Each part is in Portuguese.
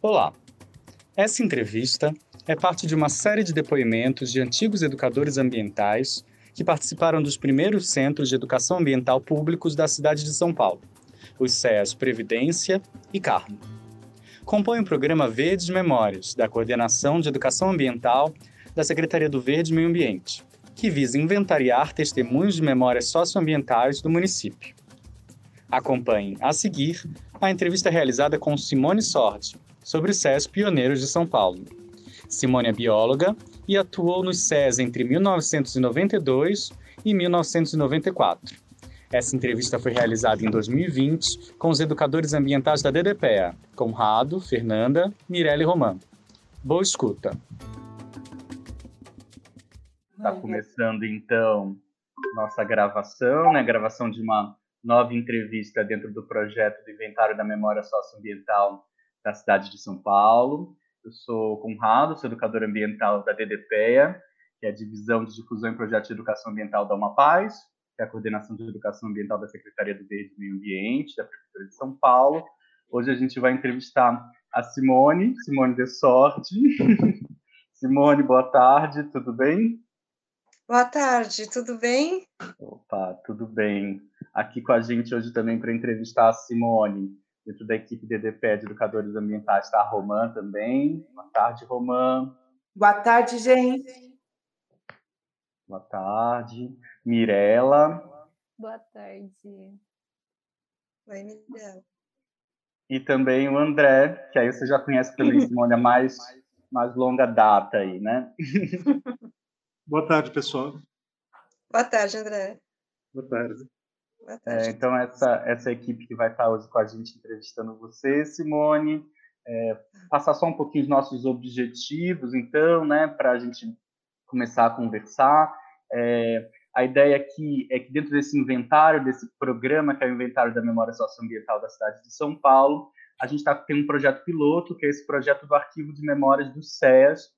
Olá! Essa entrevista é parte de uma série de depoimentos de antigos educadores ambientais que participaram dos primeiros centros de educação ambiental públicos da cidade de São Paulo, os CEAs Previdência e Carmo. Compõe o programa Verdes Memórias, da Coordenação de Educação Ambiental da Secretaria do Verde e Meio Ambiente, que visa inventariar testemunhos de memórias socioambientais do município. Acompanhe, a seguir, a entrevista realizada com Simone Sordi, sobre SES pioneiros de São Paulo. Simone é bióloga e atuou nos SES entre 1992 e 1994. Essa entrevista foi realizada em 2020 com os educadores ambientais da DDPEA, Conrado, Fernanda, Mirelle e Romã. Boa escuta! Está começando então nossa gravação, né? Gravação de uma nova entrevista dentro do projeto do Inventário da Memória Socioambiental da cidade de São Paulo. Eu sou Conrado, sou educador ambiental da DDPEA, que é a Divisão de Difusão e Projetos de Educação Ambiental da Uma Paz, que é a Coordenação de Educação Ambiental da Secretaria do Verde e Meio Ambiente, da Prefeitura de São Paulo. Hoje a gente vai entrevistar a Simone, Simone de Sorte. Simone, boa tarde, tudo bem? Boa tarde, tudo bem? Opa, tudo bem. Aqui com a gente hoje também para entrevistar a Simone, dentro da equipe DDP de Educadores Ambientais, está a Romã também. Boa tarde, Romã. Boa tarde, gente. Boa tarde. Mirela. Boa tarde. Oi, Mirela. E também o André, que aí você já conhece também, Simone, há mais, mais longa data aí, né? Boa tarde, pessoal. Boa tarde, André. Boa tarde. É, então, essa, essa equipe que vai estar hoje com a gente entrevistando você, Simone. É, passar só um pouquinho os nossos objetivos, então, né, para a gente começar a conversar. É, a ideia aqui é que dentro desse inventário, desse programa, que é o Inventário da Memória Socioambiental da cidade de São Paulo, a gente tá, tem um projeto piloto, que é esse projeto do Arquivo de Memórias do SES,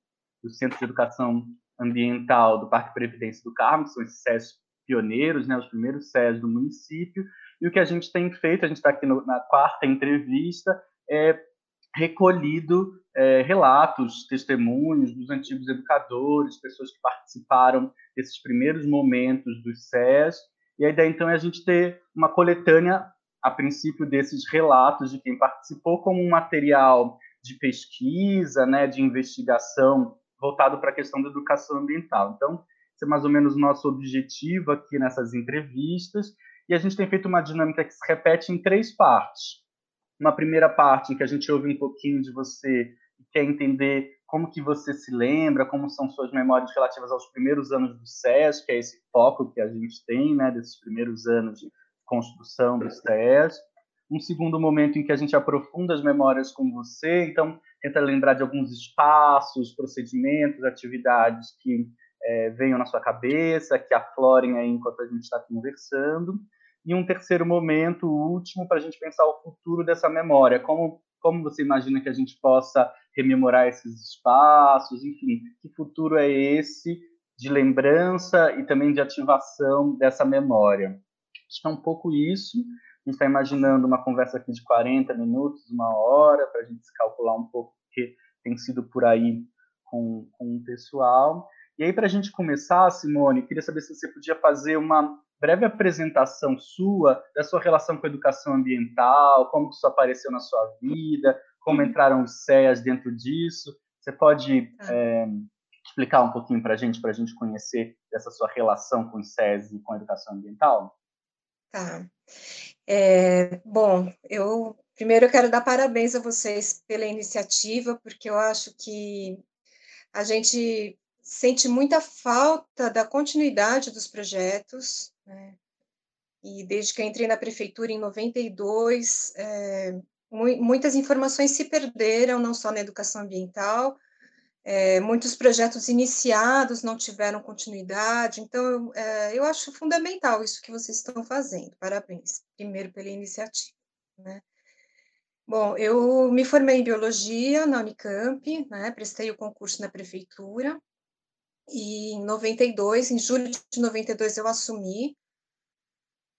do Centro de Educação ambiental do Parque Previdência do Carmo, que são esses SES pioneiros, né, os primeiros SES do município. E o que a gente tem feito, a gente está aqui no, na quarta entrevista, é recolhido é, relatos, testemunhos dos antigos educadores, pessoas que participaram desses primeiros momentos dos SES. E a ideia, então, é a gente ter uma coletânea, a princípio, desses relatos de quem participou, como um material de pesquisa, né, de investigação voltado para a questão da educação ambiental. Então, é mais ou menos o nosso objetivo aqui nessas entrevistas, e a gente tem feito uma dinâmica que se repete em três partes. Uma primeira parte em que a gente ouve um pouquinho de você e quer entender como que você se lembra, como são suas memórias relativas aos primeiros anos do SES, que é esse foco que a gente tem, né, desses primeiros anos de construção do SES um segundo momento em que a gente aprofunda as memórias com você, então tenta lembrar de alguns espaços, procedimentos, atividades que é, venham na sua cabeça, que aflorem aí enquanto a gente está conversando. E um terceiro momento, último, para a gente pensar o futuro dessa memória, como como você imagina que a gente possa rememorar esses espaços, enfim, que futuro é esse de lembrança e também de ativação dessa memória? Acho que é um pouco isso gente está imaginando uma conversa aqui de 40 minutos, uma hora, para a gente calcular um pouco o que tem sido por aí com, com o pessoal. E aí, para a gente começar, Simone, queria saber se você podia fazer uma breve apresentação sua, da sua relação com a educação ambiental, como isso apareceu na sua vida, como entraram os CEAs dentro disso. Você pode é, explicar um pouquinho para a gente, para a gente conhecer essa sua relação com os CEAs e com a educação ambiental? Tá. É, bom, eu primeiro eu quero dar parabéns a vocês pela iniciativa, porque eu acho que a gente sente muita falta da continuidade dos projetos, né? E desde que entrei na prefeitura em 92, é, mu muitas informações se perderam, não só na educação ambiental, é, muitos projetos iniciados não tiveram continuidade, então é, eu acho fundamental isso que vocês estão fazendo. Parabéns, primeiro pela iniciativa. Né? Bom, eu me formei em biologia na Unicamp, né, prestei o concurso na prefeitura, e em 92, em julho de 92, eu assumi.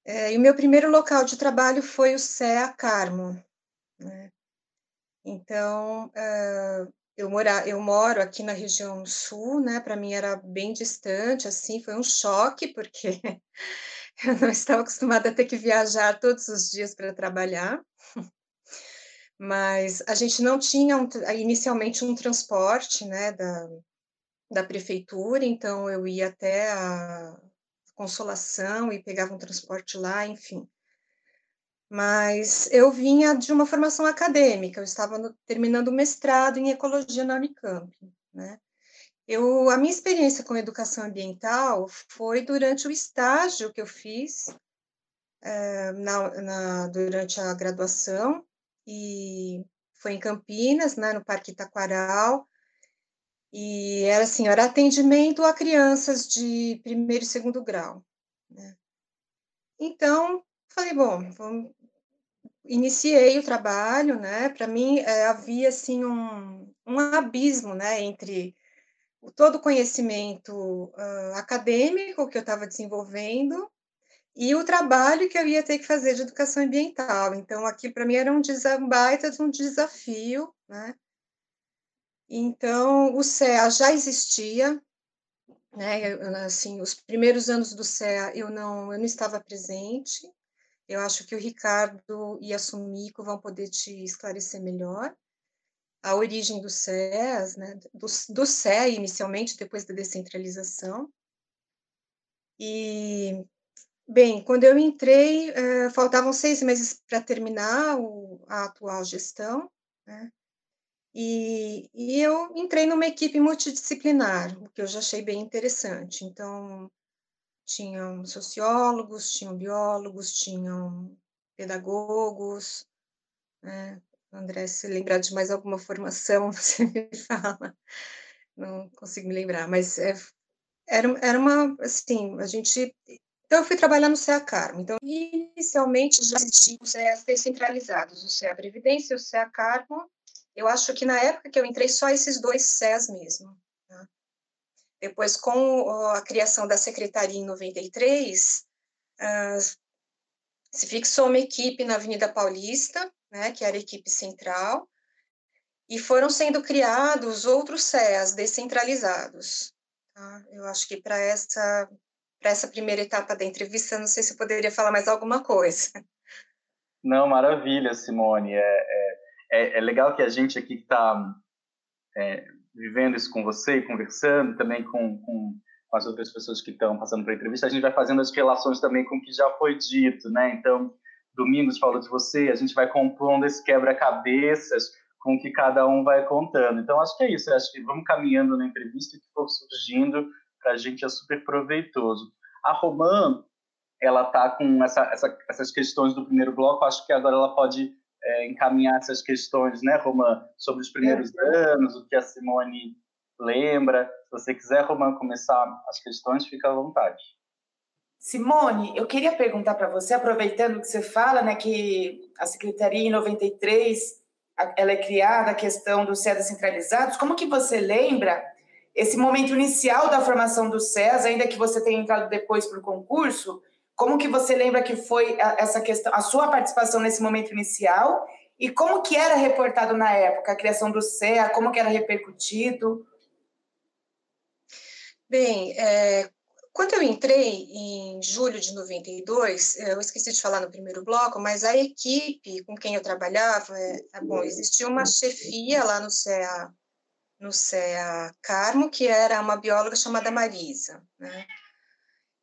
É, e o meu primeiro local de trabalho foi o CEA Carmo. Né? Então, uh, eu, mora, eu moro aqui na região sul, né? Para mim era bem distante, assim, foi um choque, porque eu não estava acostumada a ter que viajar todos os dias para trabalhar. Mas a gente não tinha um, inicialmente um transporte, né, da, da prefeitura, então eu ia até a Consolação e pegava um transporte lá, enfim. Mas eu vinha de uma formação acadêmica, eu estava no, terminando o mestrado em ecologia na Unicamp, né? Eu, a minha experiência com educação ambiental foi durante o estágio que eu fiz é, na, na, durante a graduação, e foi em Campinas, né, no Parque Itaquaral, e era assim, era atendimento a crianças de primeiro e segundo grau. Né? Então, falei, bom, iniciei o trabalho, né? Para mim é, havia assim um, um abismo, né, entre o todo o conhecimento uh, acadêmico que eu estava desenvolvendo e o trabalho que eu ia ter que fazer de educação ambiental. Então, aqui para mim era um baita de um desafio, né? Então, o CEA já existia, né? Assim, os primeiros anos do CEA eu não, eu não estava presente. Eu acho que o Ricardo e a Sumico vão poder te esclarecer melhor a origem do CEAS, né? Do, do inicialmente, depois da descentralização. E Bem, quando eu entrei, uh, faltavam seis meses para terminar o, a atual gestão, né? E, e, eu entrei numa equipe multidisciplinar, o que eu já achei bem interessante. Então, tinham sociólogos, tinham biólogos, tinham pedagogos, né? André, se lembrar de mais alguma formação, você me fala. Não consigo me lembrar, mas é, era, era uma, assim, a gente então, eu fui trabalhar no CEA Carmo. Então, inicialmente já existiam os CEAs descentralizados, o CEA Previdência e o CEA Carmo. Eu acho que na época que eu entrei, só esses dois CEAs mesmo. Tá? Depois, com a criação da secretaria em 93, uh, se fixou uma equipe na Avenida Paulista, né, que era a equipe central, e foram sendo criados outros CEAs descentralizados. Tá? Eu acho que para essa para essa primeira etapa da entrevista. Não sei se eu poderia falar mais alguma coisa. Não, maravilha, Simone. É, é, é, é legal que a gente aqui está é, vivendo isso com você e conversando também com, com, com as outras pessoas que estão passando pela entrevista. A gente vai fazendo as relações também com o que já foi dito, né? Então, Domingos falou de você, a gente vai compondo esse quebra-cabeças com o que cada um vai contando. Então, acho que é isso. Acho que vamos caminhando na entrevista que for surgindo para a gente é super proveitoso. A Romã, ela está com essa, essa, essas questões do primeiro bloco, acho que agora ela pode é, encaminhar essas questões, né, Romã, sobre os primeiros é. anos, o que a Simone lembra. Se você quiser, Romã, começar as questões, fica à vontade. Simone, eu queria perguntar para você, aproveitando que você fala, né, que a Secretaria em 93 ela é criada, a questão dos SEDAs centralizados, como que você lembra esse momento inicial da formação do SES, ainda que você tenha entrado depois para o concurso, como que você lembra que foi essa questão, a sua participação nesse momento inicial e como que era reportado na época a criação do CEA, como que era repercutido? Bem, é, quando eu entrei em julho de 92, eu esqueci de falar no primeiro bloco, mas a equipe com quem eu trabalhava, é, é bom, existia uma chefia lá no CEA no CEA Carmo, que era uma bióloga chamada Marisa. Né?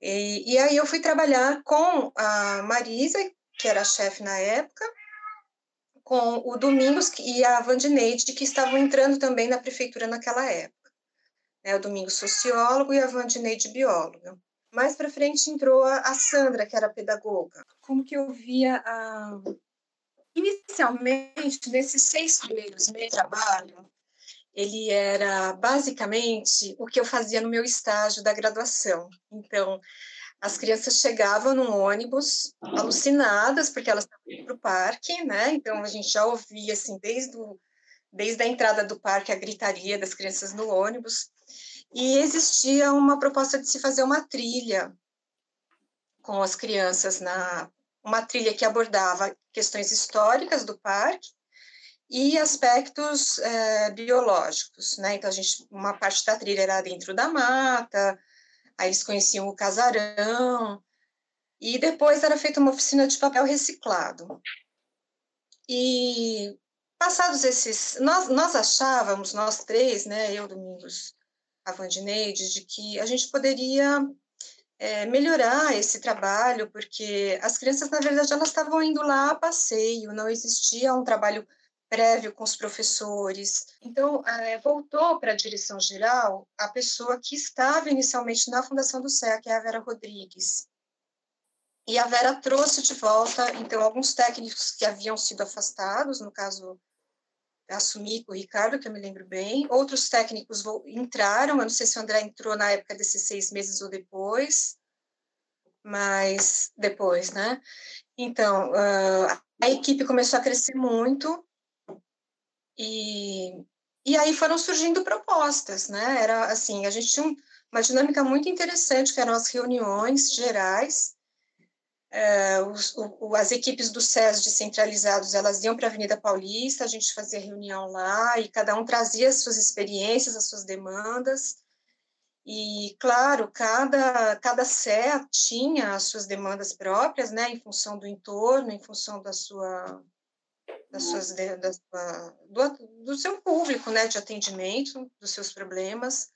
E, e aí eu fui trabalhar com a Marisa, que era chefe na época, com o Domingos e a Vandineide, que estavam entrando também na prefeitura naquela época. Né? O Domingos sociólogo e a Vandineide bióloga. Mais para frente entrou a, a, Sandra, que era pedagoga. Como que eu via a... Inicialmente, nesses seis primeiros meses de trabalho, ele era basicamente o que eu fazia no meu estágio da graduação. Então, as crianças chegavam num ônibus alucinadas, porque elas estavam indo para o parque, né? Então, a gente já ouvia, assim, desde, o, desde a entrada do parque, a gritaria das crianças no ônibus. E existia uma proposta de se fazer uma trilha com as crianças, na uma trilha que abordava questões históricas do parque e aspectos é, biológicos, né? Então, a gente, uma parte da trilha era dentro da mata, aí eles conheciam o casarão, e depois era feita uma oficina de papel reciclado. E passados esses, nós, nós achávamos, nós três, né, eu, Domingos, a Vandineide, de que a gente poderia é, melhorar esse trabalho, porque as crianças, na verdade, elas estavam indo lá a passeio, não existia um trabalho prévio com os professores. Então, é, voltou para a direção geral a pessoa que estava inicialmente na fundação do SEA, que é a Vera Rodrigues. E a Vera trouxe de volta, então, alguns técnicos que haviam sido afastados, no caso, assumi o Ricardo, que eu me lembro bem. Outros técnicos entraram, eu não sei se o André entrou na época desses seis meses ou depois, mas depois, né? Então, uh, a equipe começou a crescer muito, e, e aí foram surgindo propostas, né? Era assim, a gente tinha uma dinâmica muito interessante, que eram as reuniões gerais. É, os, o, as equipes do SES descentralizados, elas iam para a Avenida Paulista, a gente fazia reunião lá e cada um trazia as suas experiências, as suas demandas. E, claro, cada, cada CE tinha as suas demandas próprias, né, em função do entorno, em função da sua, das suas, da sua, do, do seu público, né, de atendimento, dos seus problemas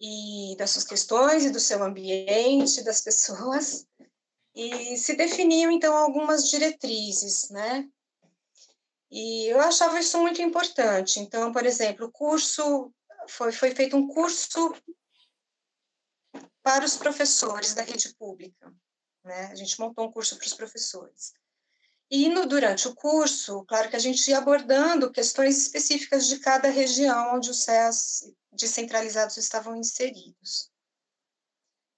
e das suas questões e do seu ambiente, das pessoas, e se definiam, então, algumas diretrizes, né, e eu achava isso muito importante. Então, por exemplo, o curso, foi, foi feito um curso para os professores da rede pública, né, a gente montou um curso para os professores. E no, durante o curso, claro que a gente ia abordando questões específicas de cada região onde os CEAs descentralizados estavam inseridos.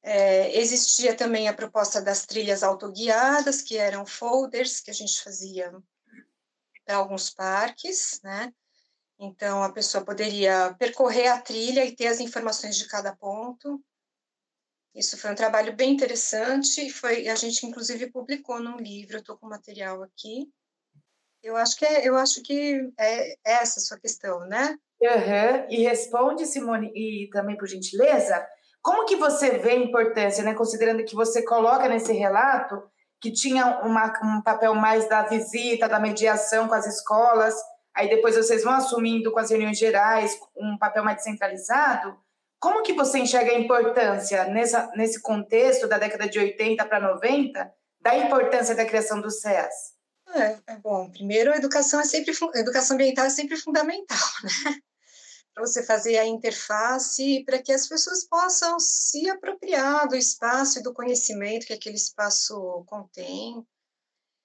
É, existia também a proposta das trilhas autoguiadas, que eram folders que a gente fazia para alguns parques, né? Então, a pessoa poderia percorrer a trilha e ter as informações de cada ponto. Isso foi um trabalho bem interessante foi a gente inclusive publicou num livro. Eu estou com o material aqui. Eu acho que é, eu acho que é essa a sua questão, né? Uhum. E responde, Simone, e também por gentileza, como que você vê a importância, né? Considerando que você coloca nesse relato que tinha uma, um papel mais da visita, da mediação com as escolas, aí depois vocês vão assumindo com as reuniões gerais um papel mais centralizado. Como que você enxerga a importância, nessa, nesse contexto da década de 80 para 90, da importância da criação do SES? É, é, bom, primeiro, a educação, é sempre, educação ambiental é sempre fundamental, né? Para você fazer a interface para que as pessoas possam se apropriar do espaço e do conhecimento que aquele espaço contém.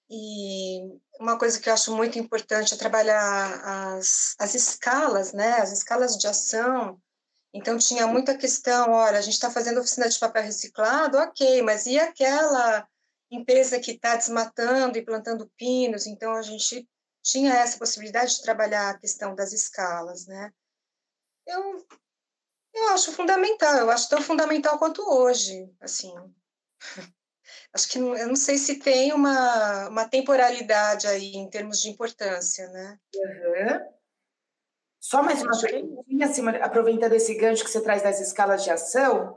E uma coisa que eu acho muito importante é trabalhar as, as escalas, né? As escalas de ação, então, tinha muita questão, olha, a gente está fazendo oficina de papel reciclado, ok, mas e aquela empresa que está desmatando e plantando pinos? Então, a gente tinha essa possibilidade de trabalhar a questão das escalas, né? Eu, eu acho fundamental, eu acho tão fundamental quanto hoje, assim. Acho que eu não sei se tem uma, uma temporalidade aí em termos de importância, né? Uhum. Só mais uma perguntinha, Simone, aproveitando esse gancho que você traz das escalas de ação,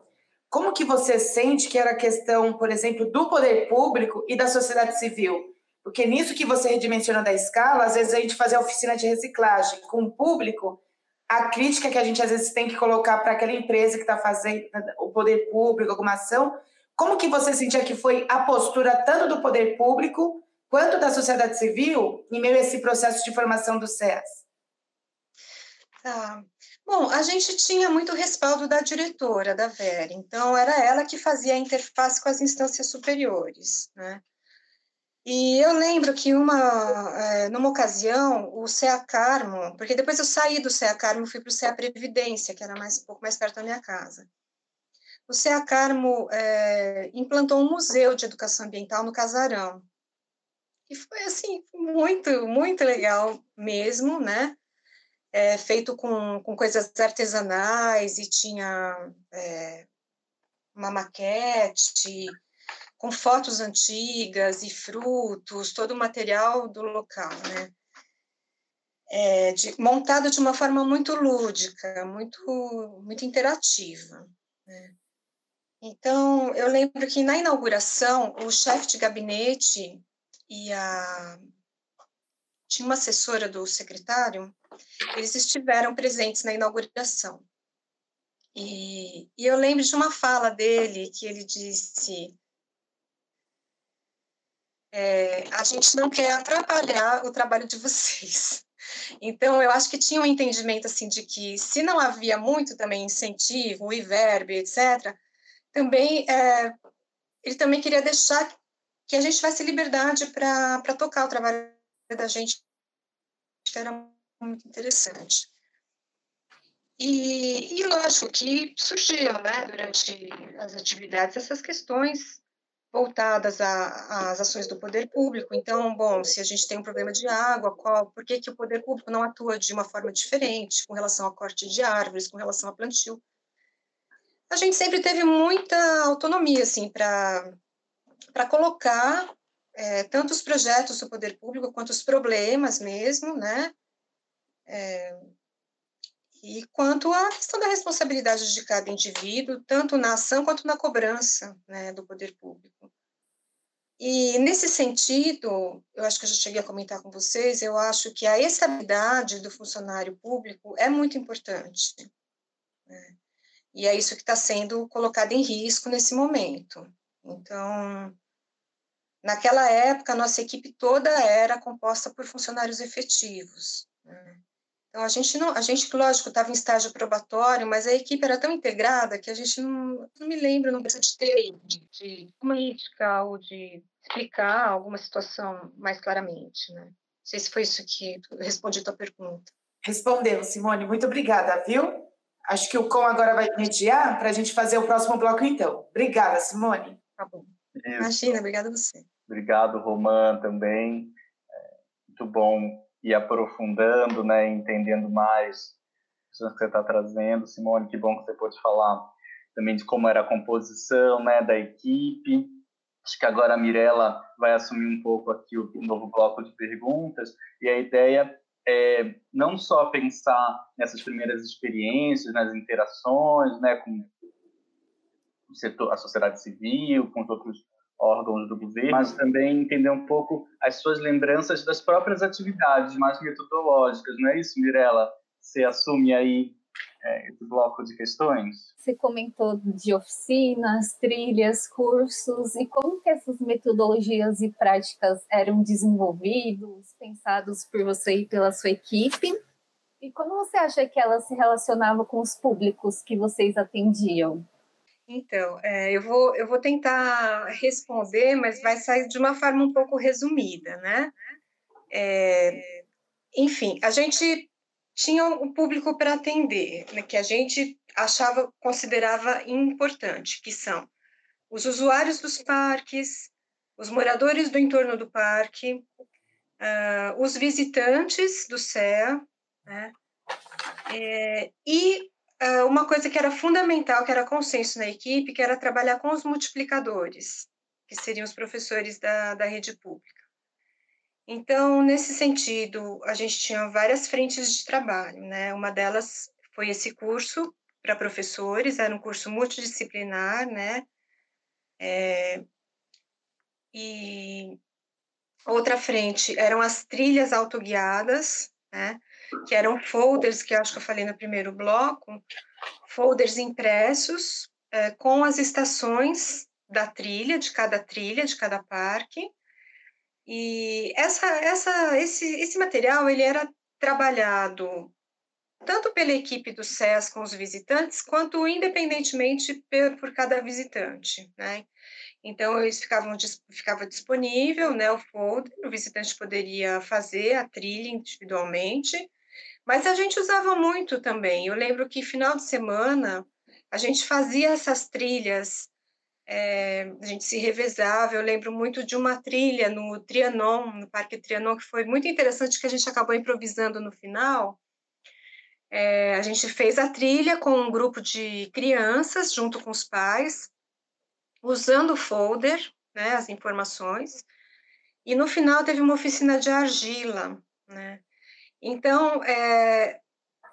como que você sente que era a questão, por exemplo, do poder público e da sociedade civil? Porque nisso que você redimensiona da escala, às vezes a gente fazia oficina de reciclagem com o público, a crítica que a gente às vezes tem que colocar para aquela empresa que está fazendo o poder público, alguma ação, como que você sentia que foi a postura tanto do poder público quanto da sociedade civil em meio a esse processo de formação do SES? Tá. Bom, a gente tinha muito respaldo da diretora, da Vera, então era ela que fazia a interface com as instâncias superiores, né? E eu lembro que uma, é, numa ocasião, o CEA Carmo, porque depois eu saí do CEA Carmo e fui para o CEA Previdência, que era mais, um pouco mais perto da minha casa. O CEA Carmo é, implantou um museu de educação ambiental no Casarão. E foi, assim, muito, muito legal mesmo, né? É, feito com, com coisas artesanais e tinha é, uma maquete com fotos antigas e frutos, todo o material do local, né? é, de, montado de uma forma muito lúdica, muito, muito interativa. Né? Então, eu lembro que na inauguração, o chefe de gabinete e a. Tinha uma assessora do secretário, eles estiveram presentes na inauguração. E, e eu lembro de uma fala dele que ele disse: é, a gente não quer atrapalhar o trabalho de vocês. Então, eu acho que tinha um entendimento assim de que se não havia muito também incentivo, verbo, etc., também é, ele também queria deixar que a gente tivesse liberdade para tocar o trabalho da gente, que era muito interessante. E, e lógico que surgiam, né, durante as atividades, essas questões voltadas às ações do poder público. Então, bom, se a gente tem um problema de água, qual, por que, que o poder público não atua de uma forma diferente com relação a corte de árvores, com relação a plantio? A gente sempre teve muita autonomia, assim, para colocar é, tanto os projetos do poder público quanto os problemas mesmo, né? É, e quanto à questão da responsabilidade de cada indivíduo, tanto na ação quanto na cobrança né, do poder público. E, nesse sentido, eu acho que eu já cheguei a comentar com vocês, eu acho que a estabilidade do funcionário público é muito importante. Né? E é isso que está sendo colocado em risco nesse momento. Então, naquela época, a nossa equipe toda era composta por funcionários efetivos. Né? Então, a gente, não, a gente lógico, estava em estágio probatório, mas a equipe era tão integrada que a gente não, não me lembro, não precisa de ter de, de política ou de explicar alguma situação mais claramente, né? Não sei se foi isso que respondi a tua pergunta. Respondeu, Simone. Muito obrigada, viu? Acho que o Com agora vai mediar para a gente fazer o próximo bloco, então. Obrigada, Simone. Tá bom. Imagina, obrigada a você. Obrigado, Roman, também. É, muito bom e aprofundando, né, entendendo mais o que você está trazendo. Simone, que bom que você pôde falar também de como era a composição, né, da equipe. Acho que agora a Mirella vai assumir um pouco aqui o novo bloco de perguntas e a ideia é não só pensar nessas primeiras experiências, nas interações, né, com o setor, a sociedade civil, com os outros órgãos do governo, mas também entender um pouco as suas lembranças das próprias atividades mais metodológicas, não é isso, Mirella? Você assume aí é, esse bloco de questões? Você comentou de oficinas, trilhas, cursos, e como que essas metodologias e práticas eram desenvolvidos, pensados por você e pela sua equipe? E como você acha que elas se relacionavam com os públicos que vocês atendiam? Então, é, eu, vou, eu vou tentar responder, mas vai sair de uma forma um pouco resumida, né? É, enfim, a gente tinha um público para atender, né, que a gente achava, considerava importante, que são os usuários dos parques, os moradores do entorno do parque, uh, os visitantes do CEA, né? É, e uma coisa que era fundamental, que era consenso na equipe, que era trabalhar com os multiplicadores, que seriam os professores da, da rede pública. Então, nesse sentido, a gente tinha várias frentes de trabalho, né? Uma delas foi esse curso para professores, era um curso multidisciplinar, né? É, e outra frente eram as trilhas autoguiadas, né? Que eram folders, que acho que eu falei no primeiro bloco, folders impressos é, com as estações da trilha, de cada trilha, de cada parque. E essa, essa, esse, esse material ele era trabalhado tanto pela equipe do SES com os visitantes, quanto independentemente por, por cada visitante, né? Então, eles ficavam ficava disponível, né, o folder, o visitante poderia fazer a trilha individualmente, mas a gente usava muito também. Eu lembro que final de semana a gente fazia essas trilhas, é, a gente se revezava. Eu lembro muito de uma trilha no Trianon, no Parque Trianon, que foi muito interessante, que a gente acabou improvisando no final. É, a gente fez a trilha com um grupo de crianças, junto com os pais, usando o folder, né, as informações, e no final teve uma oficina de argila, né? Então, é,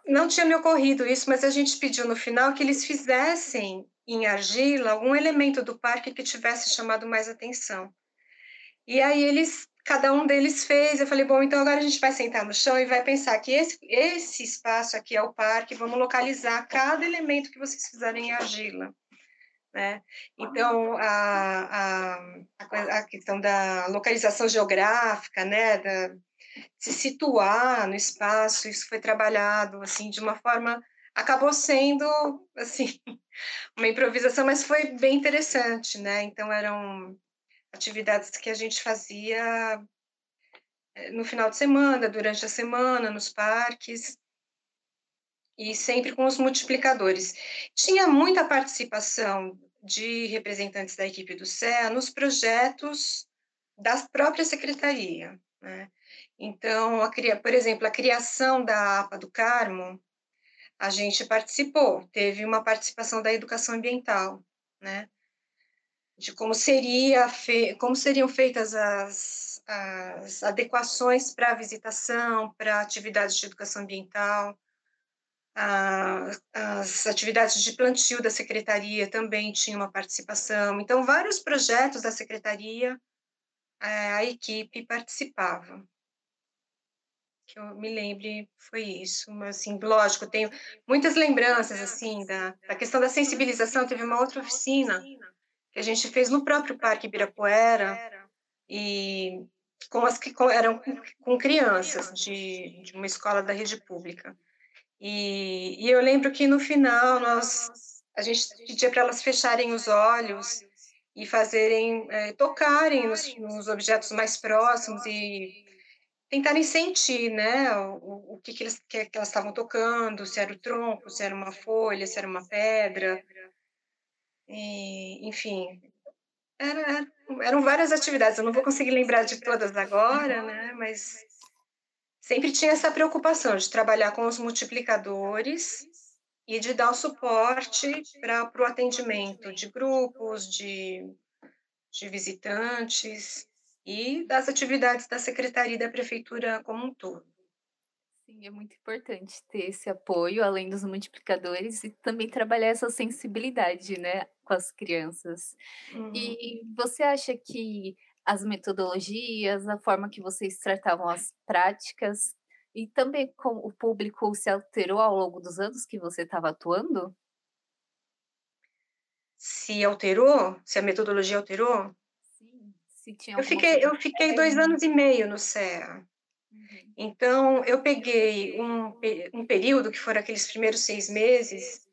não tinha me ocorrido isso, mas a gente pediu no final que eles fizessem em argila algum elemento do parque que tivesse chamado mais atenção. E aí eles, cada um deles fez. Eu falei, bom, então agora a gente vai sentar no chão e vai pensar que esse, esse espaço aqui é o parque. Vamos localizar cada elemento que vocês fizerem em argila. Né? Então, a, a, a questão da localização geográfica, né, da, se situar no espaço, isso foi trabalhado assim de uma forma acabou sendo assim uma improvisação, mas foi bem interessante, né? Então eram atividades que a gente fazia eh, no final de semana, durante a semana, nos parques e sempre com os multiplicadores. Tinha muita participação de representantes da equipe do CEA nos projetos da própria secretaria, né? Então, a, por exemplo, a criação da APA do Carmo, a gente participou, teve uma participação da educação ambiental, né? De como seria fe, como seriam feitas as, as adequações para a visitação, para atividades de educação ambiental, a, as atividades de plantio da secretaria também tinham uma participação. Então, vários projetos da secretaria, a, a equipe participava que eu me lembre foi isso, mas assim, lógico, tenho muitas lembranças assim da, da questão da sensibilização, teve uma outra oficina que a gente fez no próprio Parque Ibirapuera e com as que eram com, com crianças de, de uma escola da rede pública. E, e eu lembro que no final nós a gente pedia para elas fecharem os olhos e fazerem é, tocarem nos, nos objetos mais próximos e tentarem sentir, né, o, o que, que, eles, que, que elas estavam tocando, se era o tronco, se era uma folha, se era uma pedra, e, enfim, era, eram várias atividades, eu não vou conseguir lembrar de todas agora, né, mas sempre tinha essa preocupação de trabalhar com os multiplicadores e de dar o suporte para o atendimento de grupos, de, de visitantes, e das atividades da secretaria e da prefeitura como um todo. Sim, é muito importante ter esse apoio, além dos multiplicadores, e também trabalhar essa sensibilidade, né, com as crianças. Uhum. E você acha que as metodologias, a forma que vocês tratavam as práticas, e também com o público se alterou ao longo dos anos que você estava atuando? Se alterou? Se a metodologia alterou? Se tinha eu fiquei, eu fiquei dois anos e meio no CEA. Uhum. Então, eu peguei um, um período, que foram aqueles primeiros seis meses,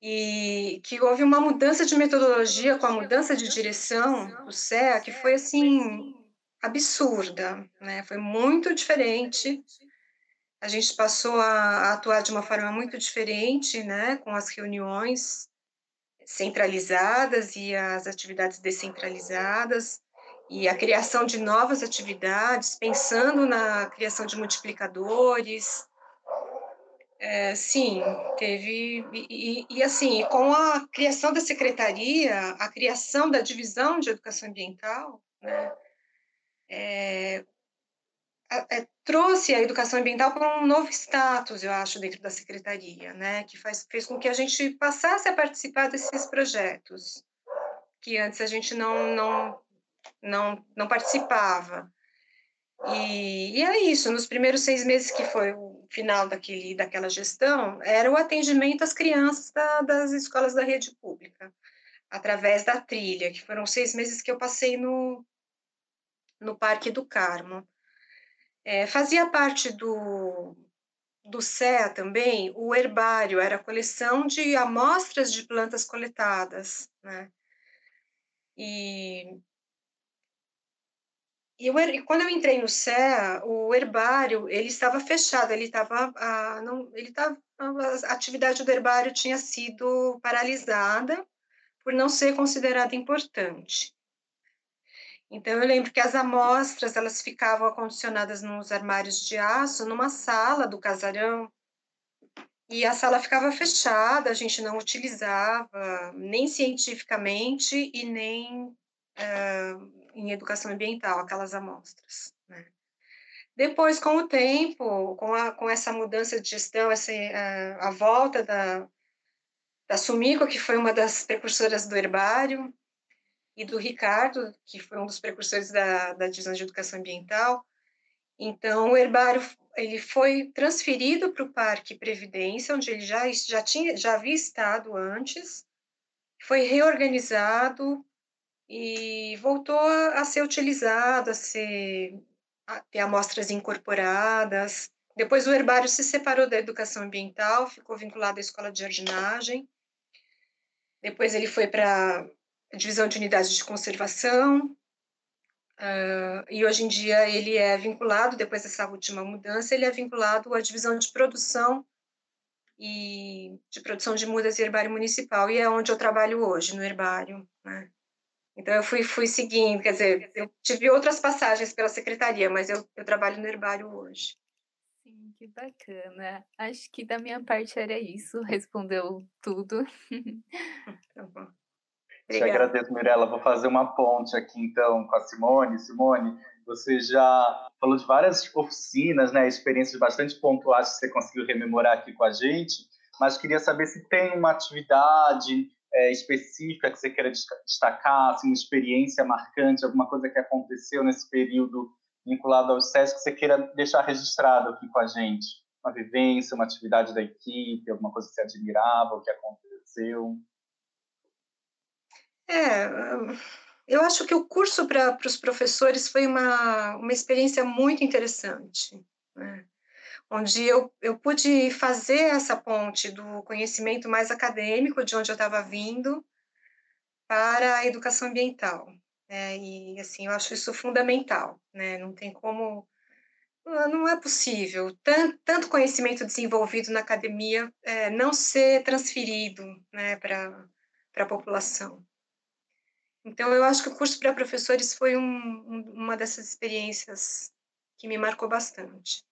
e que houve uma mudança de metodologia com a mudança de direção do CEA, que foi, assim, absurda, né? Foi muito diferente. A gente passou a, a atuar de uma forma muito diferente, né? Com as reuniões centralizadas e as atividades descentralizadas e a criação de novas atividades, pensando na criação de multiplicadores. É, sim, teve. E, e, assim, com a criação da secretaria, a criação da divisão de educação ambiental, né, é, é, trouxe a educação ambiental para um novo status, eu acho, dentro da secretaria, né, que faz, fez com que a gente passasse a participar desses projetos, que antes a gente não, não não, não participava. E, e é isso, nos primeiros seis meses que foi o final daquele, daquela gestão, era o atendimento às crianças da, das escolas da rede pública, através da trilha, que foram seis meses que eu passei no, no Parque do Carmo. É, fazia parte do, do CEA também o herbário, era a coleção de amostras de plantas coletadas, né? E e, eu, e quando eu entrei no CEA, o herbário ele estava fechado, ele estava, ah, não, ele estava, a atividade do herbário tinha sido paralisada por não ser considerada importante. Então eu lembro que as amostras elas ficavam acondicionadas nos armários de aço numa sala do casarão e a sala ficava fechada, a gente não utilizava nem cientificamente e nem uh, em educação ambiental, aquelas amostras. Né? depois, com o tempo, com, a, com essa mudança de gestão, essa, a, a volta da, da Sumico, que foi uma das precursoras do herbário, e do Ricardo, que foi um dos precursores da, da divisão de educação ambiental. Então, o herbário ele foi transferido para o Parque Previdência, onde ele já, já, tinha, já havia estado antes, foi reorganizado e voltou a, a ser utilizado, a, ser, a ter amostras incorporadas. Depois o herbário se separou da educação ambiental, ficou vinculado à escola de jardinagem. Depois ele foi para a divisão de unidades de conservação, Uh, e hoje em dia ele é vinculado, depois dessa última mudança, ele é vinculado à divisão de produção e de produção de mudas e herbário municipal, e é onde eu trabalho hoje, no herbário, né? Então eu fui, fui seguindo, quer dizer, eu tive outras passagens pela secretaria, mas eu, eu trabalho no herbário hoje. Sim, que bacana. Acho que da minha parte era isso, respondeu tudo. tá bom. Te agradeço, Mirella. Vou fazer uma ponte aqui, então, com a Simone. Simone, você já falou de várias oficinas, né, experiências bastante pontuais que você conseguiu rememorar aqui com a gente, mas queria saber se tem uma atividade é, específica que você queira destacar, assim, uma experiência marcante, alguma coisa que aconteceu nesse período vinculado ao SESC que você queira deixar registrado aqui com a gente. Uma vivência, uma atividade da equipe, alguma coisa que você admirava, o que aconteceu. É, eu acho que o curso para os professores foi uma, uma experiência muito interessante, né? Onde eu, eu pude fazer essa ponte do conhecimento mais acadêmico, de onde eu estava vindo, para a educação ambiental. Né? E, assim, eu acho isso fundamental, né? Não tem como... Não é possível tanto, tanto conhecimento desenvolvido na academia é, não ser transferido né, para a população. Então, eu acho que o curso para professores foi um, um, uma dessas experiências que me marcou bastante.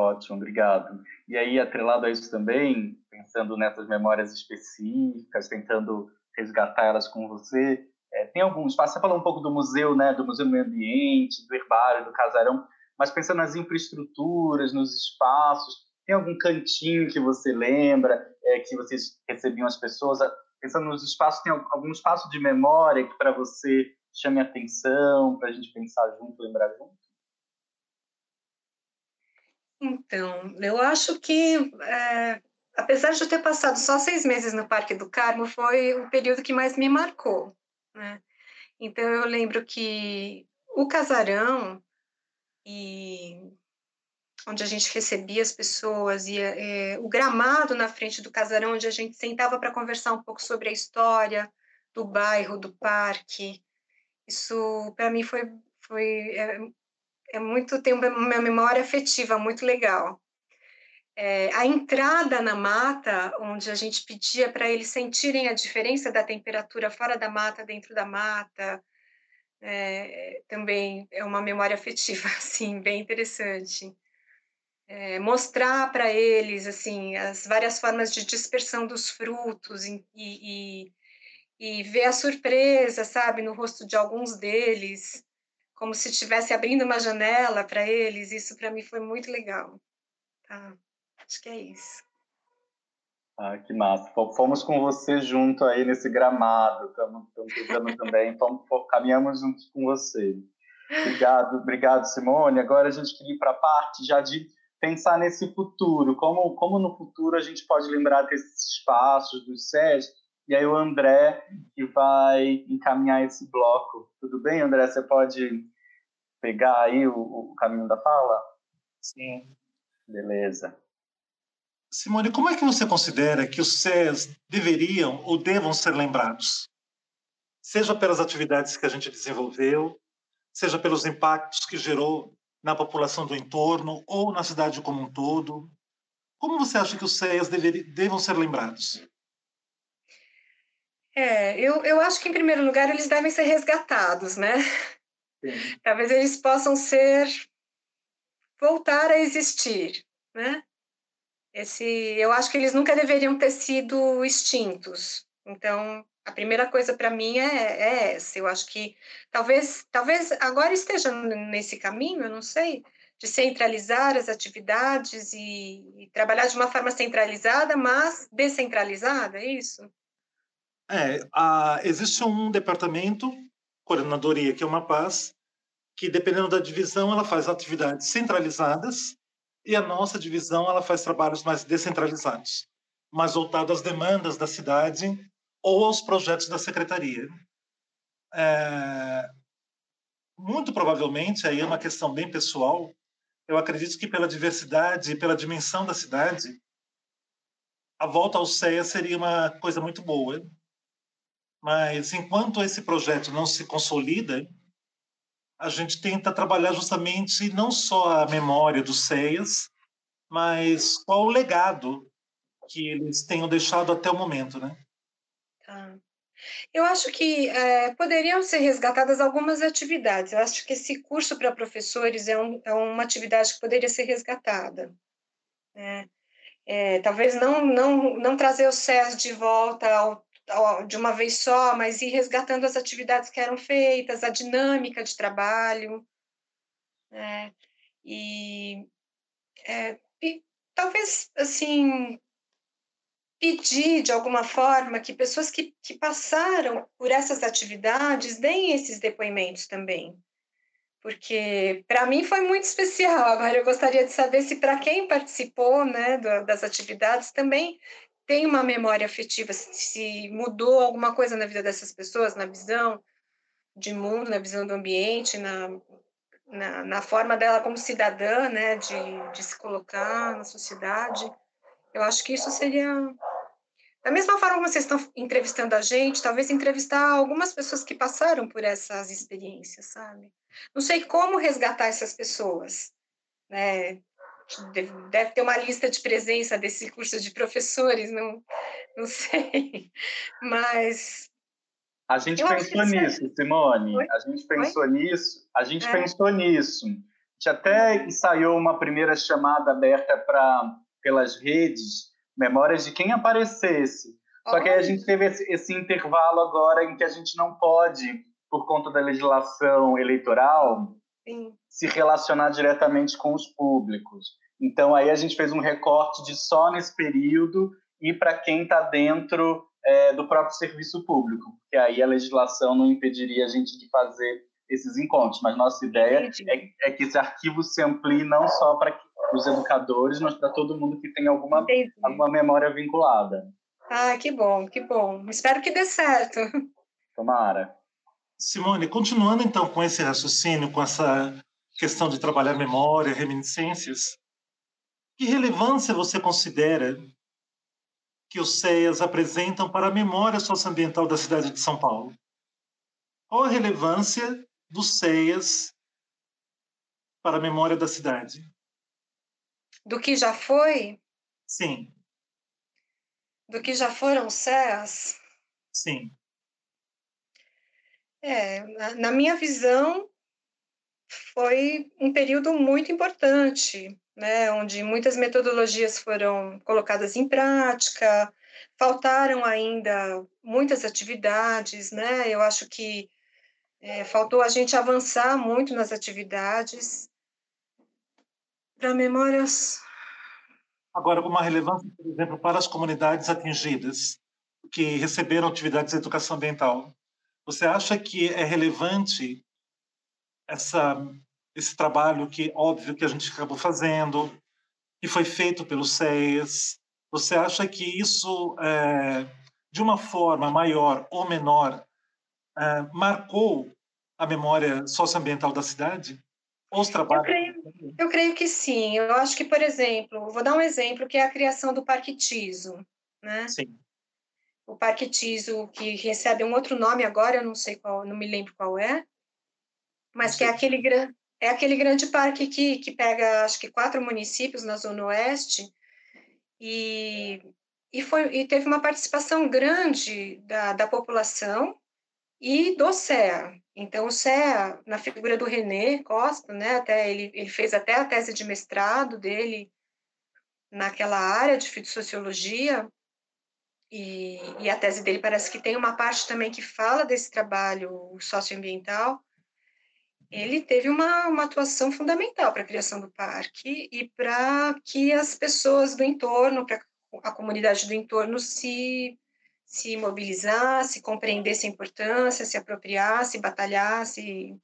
Ótimo, obrigado. E aí, atrelado a isso também, pensando nessas memórias específicas, tentando resgatar elas com você, é, tem algum espaço, você falou um pouco do museu, né, do Museu do Meio Ambiente, do Herbário, do Casarão, mas pensando nas infraestruturas, nos espaços, tem algum cantinho que você lembra, é, que vocês recebiam as pessoas? pensando nos espaços, tem algum espaço de memória que para você chame atenção, para a gente pensar junto, lembrar junto? Então, eu acho que, é, apesar de eu ter passado só seis meses no Parque do Carmo, foi o período que mais me marcou. Né? Então, eu lembro que o casarão e onde a gente recebia as pessoas, e é, o gramado na frente do casarão, onde a gente sentava para conversar um pouco sobre a história do bairro, do parque. Isso, para mim, foi, foi é, é, muito, tem uma memória afetiva muito legal. É, a entrada na mata, onde a gente pedia para eles sentirem a diferença da temperatura fora da mata, dentro da mata, é, também é uma memória afetiva, assim, bem interessante é, mostrar para eles assim as várias formas de dispersão dos frutos e, e, e, ver a surpresa, sabe, no rosto de alguns deles, como se estivesse abrindo uma janela para eles. Isso para mim foi muito legal. Tá? Acho que é isso. Ah, que massa. Fomos com você junto aí nesse gramado, estamos pisando também, fomos, caminhamos junto com você. Obrigado, obrigado, Simone. Agora a gente queria ir para a parte já de pensar nesse futuro, como, como no futuro a gente pode lembrar desses espaços, dos SES, e aí o André que vai encaminhar esse bloco. Tudo bem, André? Você pode pegar aí o, o caminho da fala? Sim. Beleza. Simone, como é que você considera que os SES deveriam ou devam ser lembrados? Seja pelas atividades que a gente desenvolveu, seja pelos impactos que gerou na população do entorno ou na cidade como um todo? Como você acha que os CEAs devam ser lembrados? É, eu, eu acho que, em primeiro lugar, eles devem ser resgatados, né? Sim. Talvez eles possam ser. voltar a existir, né? Esse, eu acho que eles nunca deveriam ter sido extintos. Então, A primeira coisa para mim é, é, essa. Eu acho que talvez, talvez agora esteja nesse caminho, eu não sei, de centralizar as atividades e, e trabalhar de uma forma centralizada, mas descentralizada, é isso? É, a, existe um departamento, coordenadoria, que é uma paz, que dependendo da divisão, ela faz atividades centralizadas e a nossa divisão ela faz trabalhos mais descentralizados, mais voltados às demandas da cidade ou aos projetos da secretaria. É, muito provavelmente, aí é uma questão bem pessoal, eu acredito que pela diversidade e pela dimensão da cidade, a volta ao CEA seria uma coisa muito boa. Mas enquanto esse projeto não se consolida, a gente tenta trabalhar justamente não só a memória dos CEAs, mas qual o legado que eles tenham deixado até o momento, né? Tá. Eu acho que é, poderiam ser resgatadas algumas atividades. Eu acho que esse curso para professores é, um, é, uma atividade que poderia ser resgatada. Né? É, talvez não, não, não trazer o SES de volta ao, ao, de uma vez só, mas ir resgatando as atividades que eram feitas, a dinâmica de trabalho. Né? E, é, e talvez, assim, pedir, de alguma forma, que pessoas que, que passaram por essas atividades deem esses depoimentos também. Porque para mim foi muito especial. Agora eu gostaria de saber se para quem participou né, das atividades também tem uma memória afetiva, se mudou alguma coisa na vida dessas pessoas, na visão de mundo, na visão do ambiente, na, na, na forma dela como cidadã, né, de, de se colocar na sociedade. Eu acho que isso seria da mesma forma como vocês estão entrevistando a gente, talvez entrevistar algumas pessoas que passaram por essas experiências, sabe? Não sei como resgatar essas pessoas, né? Deve, deve ter uma lista de presença desse curso de professores, não, não sei, mas a gente pensou nisso, é... Simone. Oi? A gente pensou Oi? nisso. A gente é. pensou nisso. A gente até ensaiou uma primeira chamada aberta para pelas redes memórias de quem aparecesse. Só que aí a gente teve esse, esse, intervalo agora em que a gente não pode, por conta da legislação eleitoral, Sim. se relacionar diretamente com os públicos. Então aí a gente fez um recorte de só nesse período e para quem está dentro é, do próprio serviço público, porque aí a legislação não impediria a gente de fazer esses encontros. Mas nossa ideia é, é, que esse arquivo se amplie não só para os educadores, mas para todo mundo que tem alguma, alguma memória vinculada. Ah, que bom, que bom. Espero que dê certo. Tomara. Simone, continuando então com esse raciocínio, com essa questão de trabalhar memória, reminiscências, que relevância você considera que os CEAs apresentam para a memória socioambiental da cidade de São Paulo? Qual a relevância dos CEAs para a memória da cidade? Do que já foi? Sim. Do que já foram CEAs? Sim. É, na, na minha visão, foi um período muito importante, né, onde muitas metodologias foram colocadas em prática, faltaram ainda muitas atividades, né, eu acho que é, faltou a gente avançar muito nas atividades, para memórias. Agora, uma relevância, por exemplo, para as comunidades atingidas, que receberam atividades de educação ambiental. Você acha que é relevante essa, esse trabalho que, óbvio, que a gente acabou fazendo, que foi feito pelos CES? Você acha que isso, é, de uma forma maior ou menor, é, marcou a memória socioambiental da cidade? Os trabalhos? Eu creio, eu creio que sim. Eu acho que, por exemplo, vou dar um exemplo que é a criação do Parque Tiso, né? Sim. O Parque Tiso, que recebe um outro nome agora, eu não sei qual, não me lembro qual é, mas que é aquele, é aquele grande parque que, que pega, acho que quatro municípios na Zona Oeste, e, e, foi, e teve uma participação grande da, da população e do CEA. Então, o CEA, na figura do René Costa, né, até ele, ele fez até a tese de mestrado dele naquela área de fitossociologia, e, e, a tese dele parece que tem uma parte também que fala desse trabalho socioambiental, ele teve uma, uma atuação fundamental para a criação do parque e para que as pessoas do entorno, para a comunidade do entorno se, se mobilizasse, compreendesse a importância, se apropriasse, batalhasse.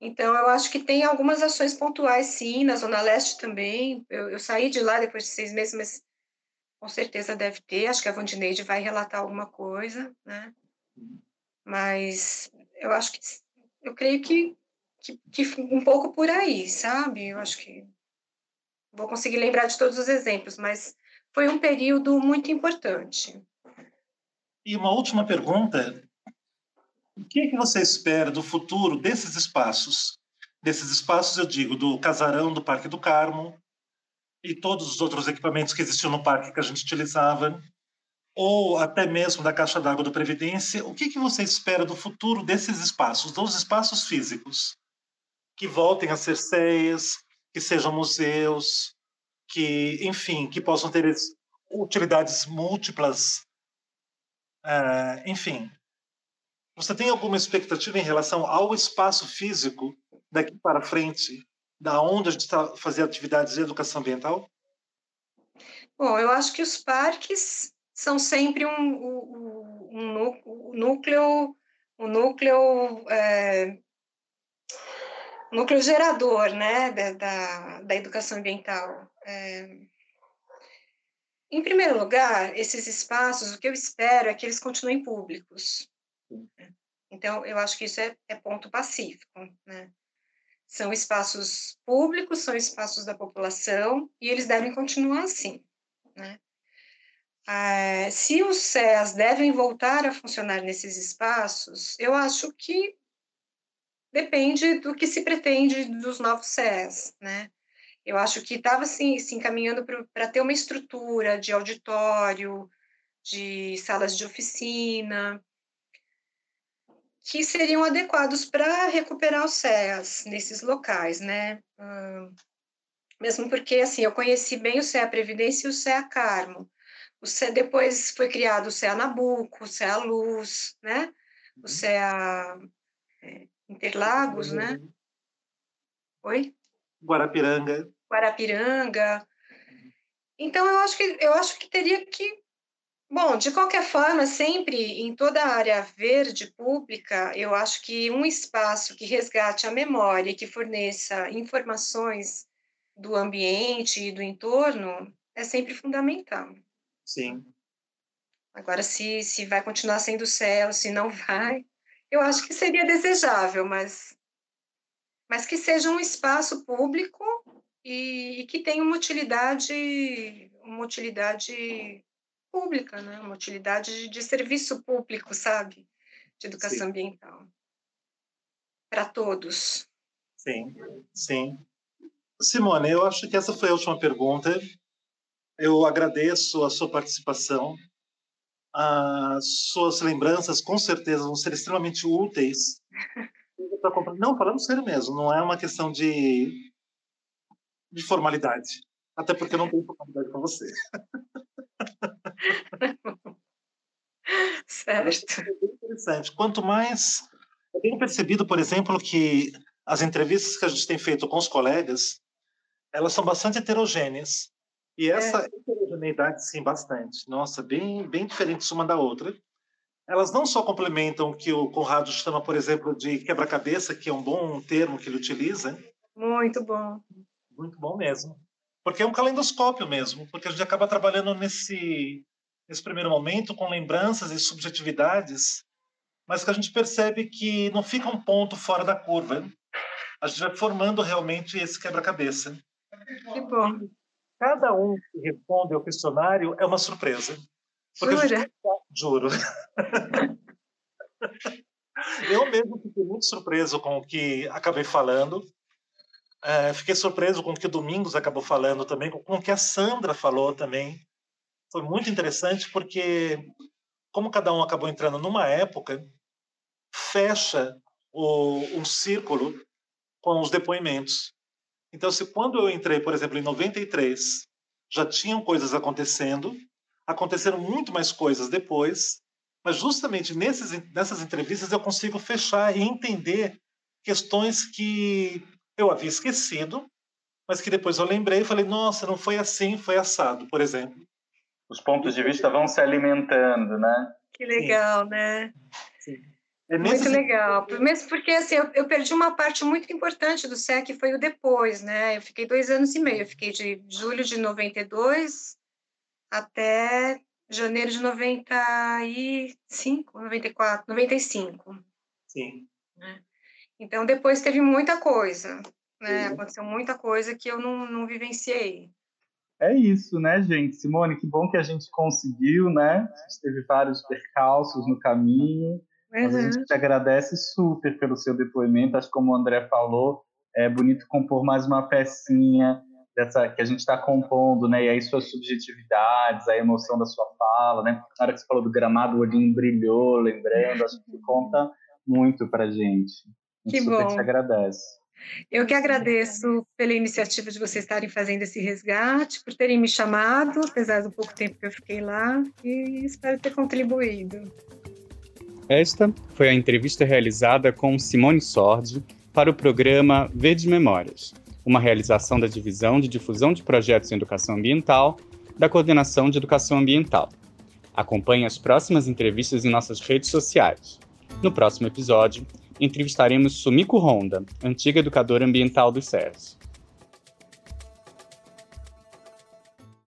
Então, eu acho que tem algumas ações pontuais, sim, na Zona Leste também. Eu, eu saí de lá depois de seis meses, mas com certeza deve ter. Acho que a Vandineide vai relatar alguma coisa, né? Mas eu acho que, eu creio que, que, que um pouco por aí, sabe? Eu acho que vou conseguir lembrar de todos os exemplos, mas foi um período muito importante. E uma última pergunta: o que, é que você espera do futuro desses espaços? Desses espaços, eu digo, do casarão do Parque do Carmo e todos os outros equipamentos que existiam no parque que a gente utilizava, ou até mesmo da caixa d'água do Previdência. O que, que você espera do futuro desses espaços, dos espaços físicos? Que voltem a ser ceias, que sejam museus, que, enfim, que possam ter utilidades múltiplas, uh, enfim. Você tem alguma expectativa em relação ao espaço físico daqui para frente, da onde a gente está fazendo atividades de educação ambiental? Bom, eu acho que os parques são sempre um, um, um núcleo, um núcleo é, núcleo gerador né, da, da, da educação ambiental. É... Em primeiro lugar, esses espaços, o que eu espero é que eles continuem públicos. Então, eu acho que isso é, é ponto pacífico. Né? São espaços públicos, são espaços da população, e eles devem continuar assim. Né? Ah, se os CEAs devem voltar a funcionar nesses espaços, eu acho que depende do que se pretende dos novos CES, né? Eu acho que estava assim, se encaminhando para ter uma estrutura de auditório, de salas de oficina, que seriam adequados para recuperar os CEAs nesses locais, né? Hum, mesmo porque, assim, eu conheci bem o CEA Previdência e o CEA Carmo. O CEA, depois foi criado o CEA Nabuco, o CEA Luz, né? O uhum. CEA é, Interlagos, né? Oi? Guarapiranga. Guarapiranga. Então eu acho que eu acho que teria que Bom, de qualquer forma, sempre em toda a área verde pública, eu acho que um espaço que resgate a memória, que forneça informações do ambiente e do entorno, é sempre fundamental. Sim. Agora, se, se vai continuar sendo céu, se não vai, eu acho que seria desejável, mas, mas que seja um espaço público e, e que tenha uma utilidade, uma utilidade pública, né? uma utilidade de, de serviço público, sabe? De educação sim. ambiental. Para todos. Sim, sim. Simone, eu acho que essa foi a última pergunta. Eu agradeço a sua participação as suas lembranças com certeza vão ser extremamente úteis. Não, falando sério mesmo, não é uma questão de, de formalidade. Até porque eu não tenho formalidade com você. certo. É interessante. Quanto mais. Eu tenho percebido, por exemplo, que as entrevistas que a gente tem feito com os colegas, elas são bastante heterogêneas. E essa é. Heterogeneidade, sim, bastante. Nossa, bem, bem diferentes uma da outra. Elas não só complementam o que o Conrado chama, por exemplo, de quebra-cabeça, que é um bom termo que ele utiliza. Muito bom. Muito bom mesmo. Porque é um calendoscópio mesmo, porque a gente acaba trabalhando nesse, nesse primeiro momento com lembranças e subjetividades, mas que a gente percebe que não fica um ponto fora da curva. A gente vai formando realmente esse quebra-cabeça. Que bom cada um que responde ao questionário é uma surpresa. Porque Jura? Gente, juro. Eu mesmo fiquei muito surpreso com o que acabei falando. É, fiquei surpreso com o que o Domingos acabou falando também, com o que a Sandra falou também. Foi muito interessante porque, como cada um acabou entrando numa época, fecha o, um círculo com os depoimentos. Então, se quando eu entrei, por exemplo, em 93, já tinham coisas acontecendo, aconteceram muito mais coisas depois, mas justamente nesses, nessas entrevistas eu consigo fechar e entender questões que eu havia esquecido, mas que depois eu lembrei e falei, nossa, não foi assim, foi assado, por exemplo. Os pontos de vista vão se alimentando, né? Que legal, Sim. né? Sim. É muito legal. Mesmo porque assim, eu, eu, perdi uma parte muito importante do SEC, foi o depois, né? Eu fiquei dois anos e meio. Eu fiquei de julho de 92 até janeiro de 95, 94, 95. Sim. Né? Então, depois teve muita coisa, né? Sim. Aconteceu muita coisa que eu não, não vivenciei. É isso, né, gente? Simone, que bom que a gente conseguiu, né? A gente teve vários percalços no caminho. Mas a gente te agradece super pelo seu depoimento. Acho que, como o André falou, é bonito compor mais uma pecinha dessa que a gente está compondo, né? E aí suas subjetividades, a emoção da sua fala, né? Na hora que você falou do gramado, o olhinho brilhou, lembrando, acho que conta muito para gente. A gente que super bom. te agradece. Eu que agradeço pela iniciativa de vocês estarem fazendo esse resgate, por terem me chamado, apesar do pouco tempo que eu fiquei lá, e espero ter contribuído. Esta foi a entrevista realizada com Simone Sordi para o programa Verde Memórias, uma realização da Divisão de Difusão de Projetos em Educação Ambiental da Coordenação de Educação Ambiental. Acompanhe as próximas entrevistas em nossas redes sociais. No próximo episódio, entrevistaremos Sumiko Honda, antiga educadora ambiental do SES.